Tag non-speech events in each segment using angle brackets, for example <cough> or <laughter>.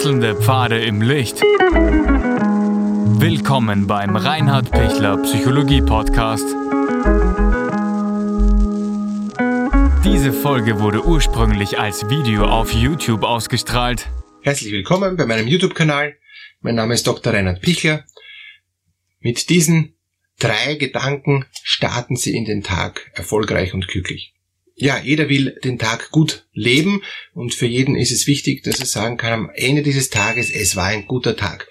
Wechselnde Pfade im Licht. Willkommen beim Reinhard Pichler Psychologie Podcast. Diese Folge wurde ursprünglich als Video auf YouTube ausgestrahlt. Herzlich willkommen bei meinem YouTube-Kanal. Mein Name ist Dr. Reinhard Pichler. Mit diesen drei Gedanken starten Sie in den Tag erfolgreich und glücklich ja, jeder will den Tag gut leben und für jeden ist es wichtig, dass er sagen kann, am Ende dieses Tages, es war ein guter Tag.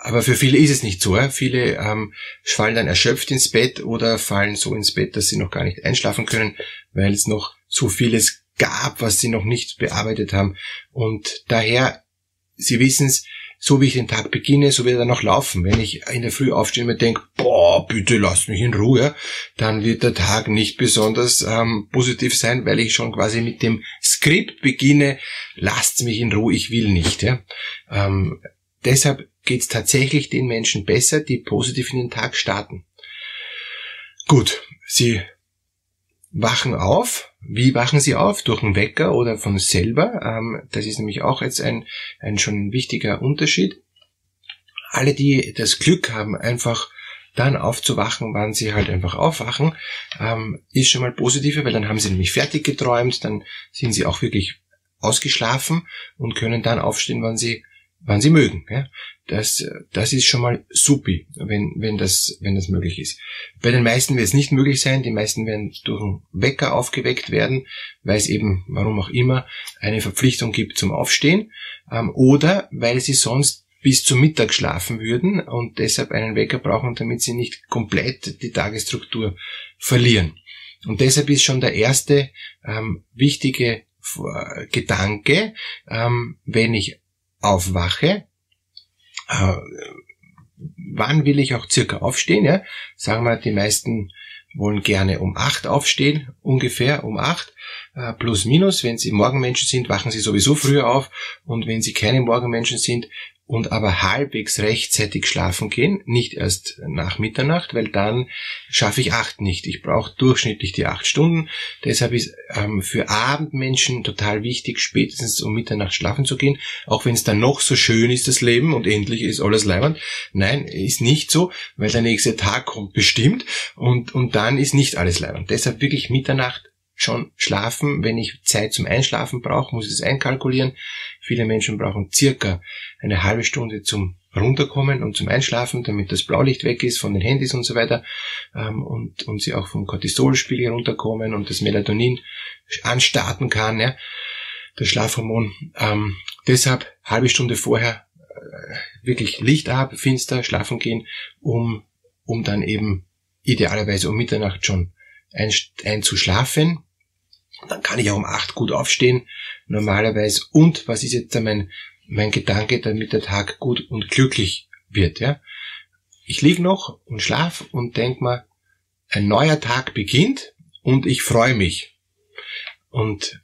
Aber für viele ist es nicht so. Viele ähm, fallen dann erschöpft ins Bett oder fallen so ins Bett, dass sie noch gar nicht einschlafen können, weil es noch so vieles gab, was sie noch nicht bearbeitet haben. Und daher, Sie wissen es, so wie ich den Tag beginne, so wird er noch laufen. Wenn ich in der Früh aufstehe und mir denke, boah, bitte lasst mich in Ruhe, dann wird der Tag nicht besonders ähm, positiv sein, weil ich schon quasi mit dem Skript beginne, lasst mich in Ruhe, ich will nicht. Ja? Ähm, deshalb geht es tatsächlich den Menschen besser, die positiv in den Tag starten. Gut, sie wachen auf. Wie wachen sie auf? Durch einen Wecker oder von selber? Ähm, das ist nämlich auch jetzt ein, ein schon wichtiger Unterschied. Alle, die das Glück haben, einfach dann aufzuwachen, wann sie halt einfach aufwachen, ähm, ist schon mal positiver, weil dann haben sie nämlich fertig geträumt, dann sind sie auch wirklich ausgeschlafen und können dann aufstehen, wann sie wann sie mögen. Ja? Das, das ist schon mal supi, wenn, wenn, das, wenn das möglich ist. Bei den meisten wird es nicht möglich sein. Die meisten werden durch einen Wecker aufgeweckt werden, weil es eben, warum auch immer, eine Verpflichtung gibt zum Aufstehen ähm, oder weil sie sonst bis zum Mittag schlafen würden und deshalb einen Wecker brauchen, damit sie nicht komplett die Tagesstruktur verlieren. Und deshalb ist schon der erste ähm, wichtige Gedanke, ähm, wenn ich aufwache, äh, wann will ich auch circa aufstehen? Ja? Sagen wir, die meisten wollen gerne um acht aufstehen, ungefähr um acht, äh, plus minus. Wenn sie Morgenmenschen sind, wachen sie sowieso früher auf und wenn sie keine Morgenmenschen sind, und aber halbwegs rechtzeitig schlafen gehen, nicht erst nach Mitternacht, weil dann schaffe ich acht nicht. Ich brauche durchschnittlich die acht Stunden. Deshalb ist ähm, für Abendmenschen total wichtig, spätestens um Mitternacht schlafen zu gehen, auch wenn es dann noch so schön ist, das Leben, und endlich ist alles leibend. Nein, ist nicht so, weil der nächste Tag kommt bestimmt und, und dann ist nicht alles leibend. Deshalb wirklich Mitternacht schon schlafen. Wenn ich Zeit zum Einschlafen brauche, muss ich es einkalkulieren. Viele Menschen brauchen circa eine halbe Stunde zum Runterkommen und zum Einschlafen, damit das Blaulicht weg ist von den Handys und so weiter ähm, und, und sie auch vom Cortisolspiegel runterkommen und das Melatonin anstarten kann, ja, das Schlafhormon. Ähm, deshalb halbe Stunde vorher äh, wirklich Licht ab, finster, schlafen gehen, um, um dann eben idealerweise um Mitternacht schon einzuschlafen dann kann ich auch um acht gut aufstehen, normalerweise. Und was ist jetzt mein, mein Gedanke, damit der Tag gut und glücklich wird, ja? Ich lieg noch und schlaf und denk mal, ein neuer Tag beginnt und ich freue mich. Und,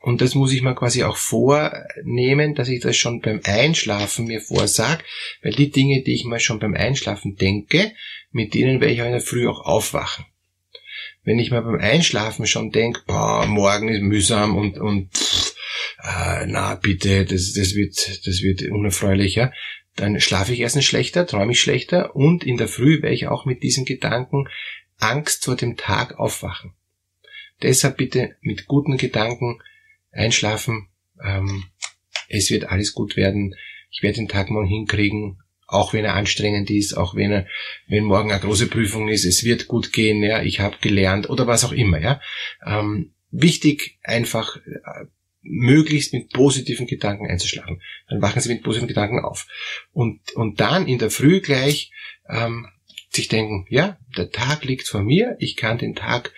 und das muss ich mir quasi auch vornehmen, dass ich das schon beim Einschlafen mir vorsag, weil die Dinge, die ich mir schon beim Einschlafen denke, mit denen werde ich auch in der Früh auch aufwachen wenn ich mir beim Einschlafen schon denke, boah, morgen ist mühsam und, und äh, na bitte, das, das wird, das wird unerfreulicher, dann schlafe ich erstens schlechter, träume ich schlechter und in der Früh werde ich auch mit diesen Gedanken Angst vor dem Tag aufwachen. Deshalb bitte mit guten Gedanken einschlafen. Ähm, es wird alles gut werden. Ich werde den Tag morgen hinkriegen auch wenn er anstrengend ist, auch wenn er, wenn morgen eine große Prüfung ist, es wird gut gehen, ja, ich habe gelernt oder was auch immer, ja. Ähm, wichtig, einfach äh, möglichst mit positiven Gedanken einzuschlafen. Dann wachen Sie mit positiven Gedanken auf. Und, und dann in der Früh gleich ähm, sich denken, ja, der Tag liegt vor mir, ich kann den Tag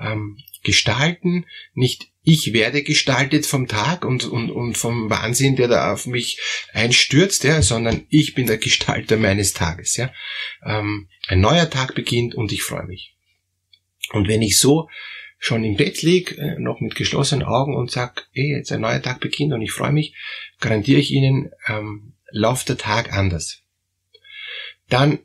ähm, gestalten, nicht ich werde gestaltet vom Tag und, und, und vom Wahnsinn, der da auf mich einstürzt, ja, sondern ich bin der Gestalter meines Tages. Ja. Ähm, ein neuer Tag beginnt und ich freue mich. Und wenn ich so schon im Bett lieg, äh, noch mit geschlossenen Augen und sag, ey, jetzt ein neuer Tag beginnt und ich freue mich, garantiere ich Ihnen, ähm, läuft der Tag anders. Dann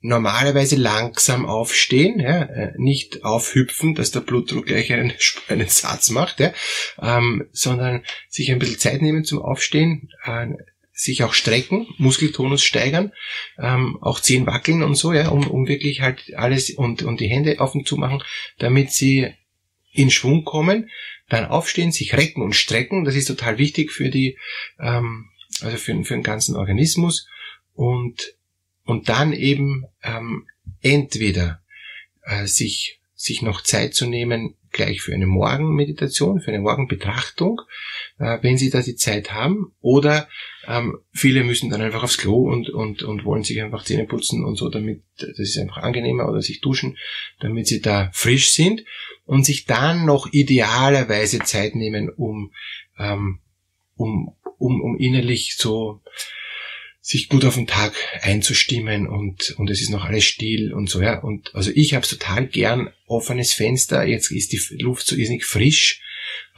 normalerweise langsam aufstehen, ja, äh, nicht aufhüpfen, dass der Blutdruck gleich einen, <laughs> einen Satz macht, ja, ähm, sondern sich ein bisschen Zeit nehmen zum Aufstehen, äh, sich auch strecken, Muskeltonus steigern, ähm, auch Zehen wackeln und so, ja, um, um wirklich halt alles und, und die Hände und zu machen, damit sie in Schwung kommen, dann aufstehen, sich recken und strecken, das ist total wichtig für die, ähm, also für, für den ganzen Organismus. Und, und dann eben ähm, entweder äh, sich, sich noch Zeit zu nehmen, gleich für eine Morgenmeditation, für eine Morgenbetrachtung, äh, wenn Sie da die Zeit haben. Oder ähm, viele müssen dann einfach aufs Klo und, und, und wollen sich einfach Zähne putzen und so, damit das ist einfach angenehmer oder sich duschen, damit sie da frisch sind und sich dann noch idealerweise Zeit nehmen, um, ähm, um, um, um innerlich so sich gut auf den Tag einzustimmen und, und es ist noch alles still und so, ja. Und also ich habe total gern offenes Fenster, jetzt ist die Luft so irrsinnig frisch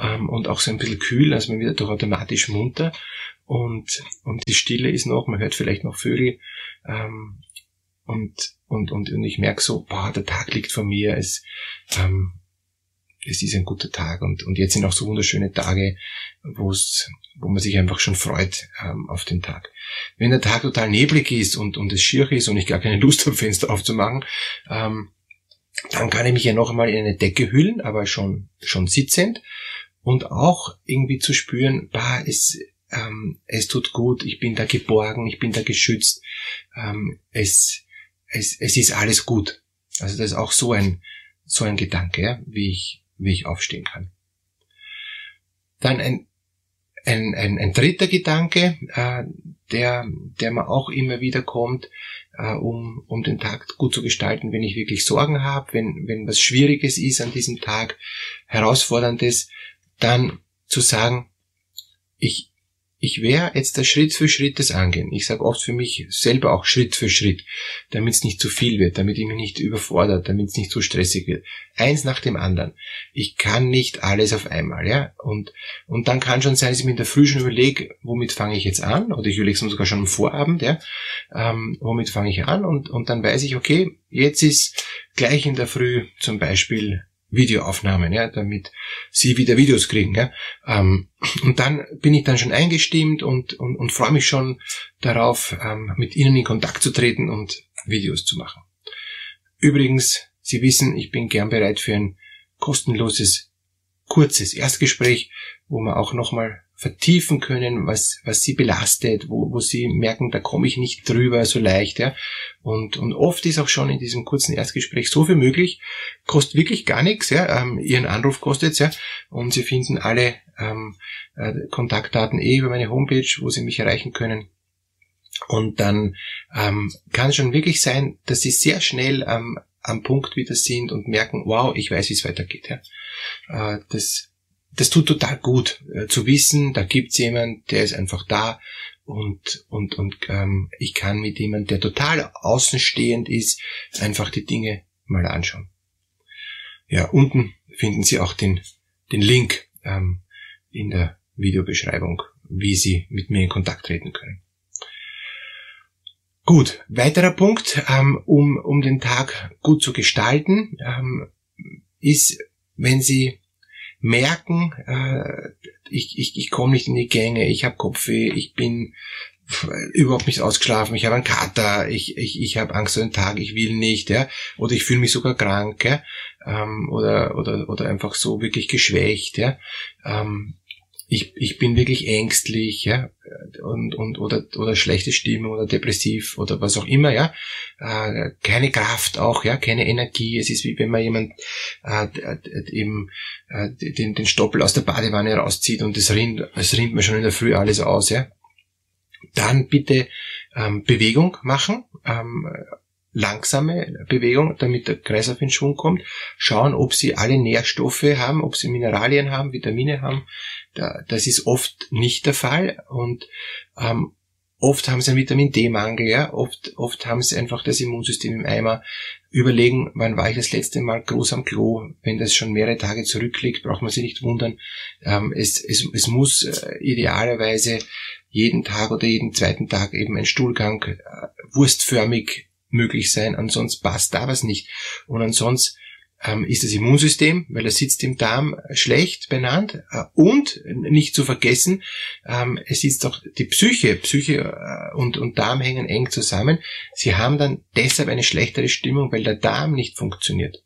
ähm, und auch so ein bisschen kühl, also man wird doch automatisch munter. Und, und die Stille ist noch, man hört vielleicht noch Vögel ähm, und, und, und, und ich merke so, boah, der Tag liegt vor mir, es, ähm, es ist ein guter Tag und, und jetzt sind auch so wunderschöne Tage, wo es, wo man sich einfach schon freut ähm, auf den Tag. Wenn der Tag total neblig ist und, und es schier ist und ich gar keine Lust habe, Fenster aufzumachen, ähm, dann kann ich mich ja noch einmal in eine Decke hüllen, aber schon, schon sitzend und auch irgendwie zu spüren, bah, es, ähm, es tut gut, ich bin da geborgen, ich bin da geschützt, ähm, es, es, es ist alles gut. Also das ist auch so ein, so ein Gedanke, ja, wie ich, wie ich aufstehen kann. Dann ein, ein, ein, ein dritter Gedanke, äh, der, der mir auch immer wieder kommt, äh, um, um den Tag gut zu gestalten, wenn ich wirklich Sorgen habe, wenn, wenn was Schwieriges ist an diesem Tag, Herausforderndes, dann zu sagen, ich, ich werde jetzt da Schritt für Schritt das angehen. Ich sage oft für mich selber auch Schritt für Schritt, damit es nicht zu viel wird, damit ich mich nicht überfordert, damit es nicht zu stressig wird. Eins nach dem anderen. Ich kann nicht alles auf einmal, ja. Und, und dann kann schon sein, dass ich mir in der Früh schon überlege, womit fange ich jetzt an? Oder ich überlege es mir sogar schon am Vorabend, ja. Ähm, womit fange ich an? Und, und dann weiß ich, okay, jetzt ist gleich in der Früh zum Beispiel Videoaufnahmen, ja, damit sie wieder Videos kriegen. Ja. Ähm, und dann bin ich dann schon eingestimmt und, und, und freue mich schon darauf, ähm, mit ihnen in Kontakt zu treten und Videos zu machen. Übrigens, Sie wissen, ich bin gern bereit für ein kostenloses, kurzes Erstgespräch, wo man auch nochmal vertiefen können, was, was sie belastet, wo, wo sie merken, da komme ich nicht drüber so leicht. Ja. Und, und oft ist auch schon in diesem kurzen Erstgespräch so viel möglich, kostet wirklich gar nichts. Ja. Ähm, ihren Anruf kostet's ja. Und Sie finden alle ähm, äh, Kontaktdaten eh über meine Homepage, wo Sie mich erreichen können. Und dann ähm, kann es schon wirklich sein, dass Sie sehr schnell ähm, am Punkt wieder sind und merken, wow, ich weiß, wie es weitergeht. Ja. Äh, das das tut total gut äh, zu wissen, da gibt's jemand, der ist einfach da und und und ähm, ich kann mit jemand, der total außenstehend ist, einfach die Dinge mal anschauen. Ja, unten finden Sie auch den den Link ähm, in der Videobeschreibung, wie Sie mit mir in Kontakt treten können. Gut, weiterer Punkt, ähm, um um den Tag gut zu gestalten, ähm, ist, wenn Sie merken, äh, ich, ich, ich komme nicht in die Gänge, ich habe Kopfweh, ich bin überhaupt nicht ausgeschlafen, ich habe einen Kater, ich, ich, ich habe Angst vor den Tag, ich will nicht, ja, oder ich fühle mich sogar krank, ja, ähm, oder, oder, oder einfach so wirklich geschwächt, ja, ähm, ich, ich bin wirklich ängstlich, ja, und, und, oder, oder schlechte Stimmung oder depressiv oder was auch immer, ja, äh, keine Kraft auch, ja, keine Energie. Es ist wie wenn man jemand äh, eben äh, den, den Stoppel aus der Badewanne rauszieht und es rinnt, es rinnt mir schon in der Früh alles aus, ja. Dann bitte ähm, Bewegung machen, ähm, langsame Bewegung, damit der Kreislauf in Schwung kommt. Schauen, ob sie alle Nährstoffe haben, ob sie Mineralien haben, Vitamine haben, das ist oft nicht der Fall und ähm, oft haben sie einen Vitamin D-Mangel, ja, oft, oft haben sie einfach das Immunsystem im Eimer. Überlegen, wann war ich das letzte Mal groß am Klo? Wenn das schon mehrere Tage zurückliegt, braucht man sich nicht wundern. Ähm, es, es, es muss äh, idealerweise jeden Tag oder jeden zweiten Tag eben ein Stuhlgang äh, wurstförmig möglich sein, ansonsten passt da was nicht. Und ansonsten ähm, ist das Immunsystem, weil er sitzt im Darm schlecht benannt. Äh, und nicht zu vergessen, ähm, es sitzt auch die Psyche. Psyche äh, und, und Darm hängen eng zusammen. Sie haben dann deshalb eine schlechtere Stimmung, weil der Darm nicht funktioniert.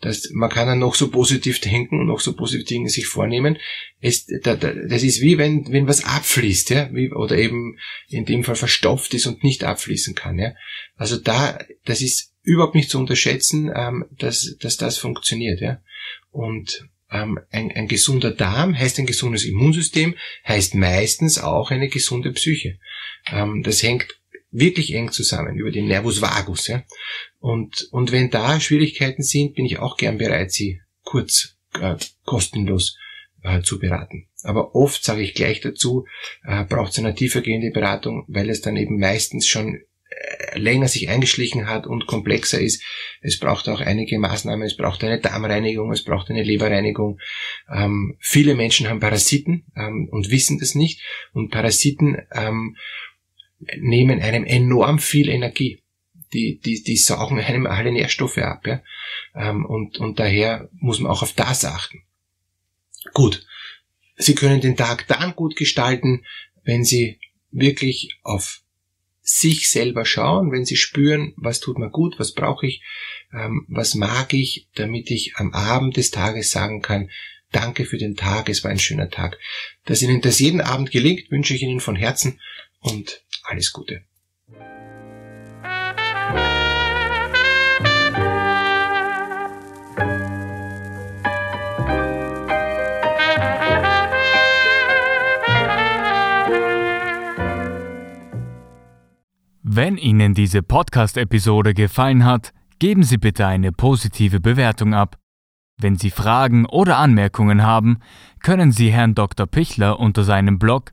Das, man kann dann noch so positiv denken noch so positiv Dinge sich vornehmen. Es, da, da, das ist wie wenn, wenn was abfließt, ja, wie, oder eben in dem Fall verstopft ist und nicht abfließen kann, ja. Also da, das ist überhaupt nicht zu unterschätzen, ähm, dass, dass das funktioniert. Ja? Und ähm, ein, ein gesunder Darm heißt ein gesundes Immunsystem, heißt meistens auch eine gesunde Psyche. Ähm, das hängt wirklich eng zusammen über den Nervus vagus. Ja? Und, und wenn da Schwierigkeiten sind, bin ich auch gern bereit, sie kurz äh, kostenlos äh, zu beraten. Aber oft sage ich gleich dazu, äh, braucht es eine tiefergehende Beratung, weil es dann eben meistens schon länger sich eingeschlichen hat und komplexer ist. Es braucht auch einige Maßnahmen, es braucht eine Darmreinigung, es braucht eine Leberreinigung. Ähm, viele Menschen haben Parasiten ähm, und wissen das nicht. Und Parasiten ähm, nehmen einem enorm viel Energie. Die, die, die saugen einem alle Nährstoffe ab. Ja? Ähm, und, und daher muss man auch auf das achten. Gut. Sie können den Tag dann gut gestalten, wenn Sie wirklich auf sich selber schauen, wenn sie spüren, was tut mir gut, was brauche ich, ähm, was mag ich, damit ich am Abend des Tages sagen kann, danke für den Tag, es war ein schöner Tag. Dass Ihnen das jeden Abend gelingt, wünsche ich Ihnen von Herzen und alles Gute. Wenn Ihnen diese Podcast-Episode gefallen hat, geben Sie bitte eine positive Bewertung ab. Wenn Sie Fragen oder Anmerkungen haben, können Sie Herrn Dr. Pichler unter seinem Blog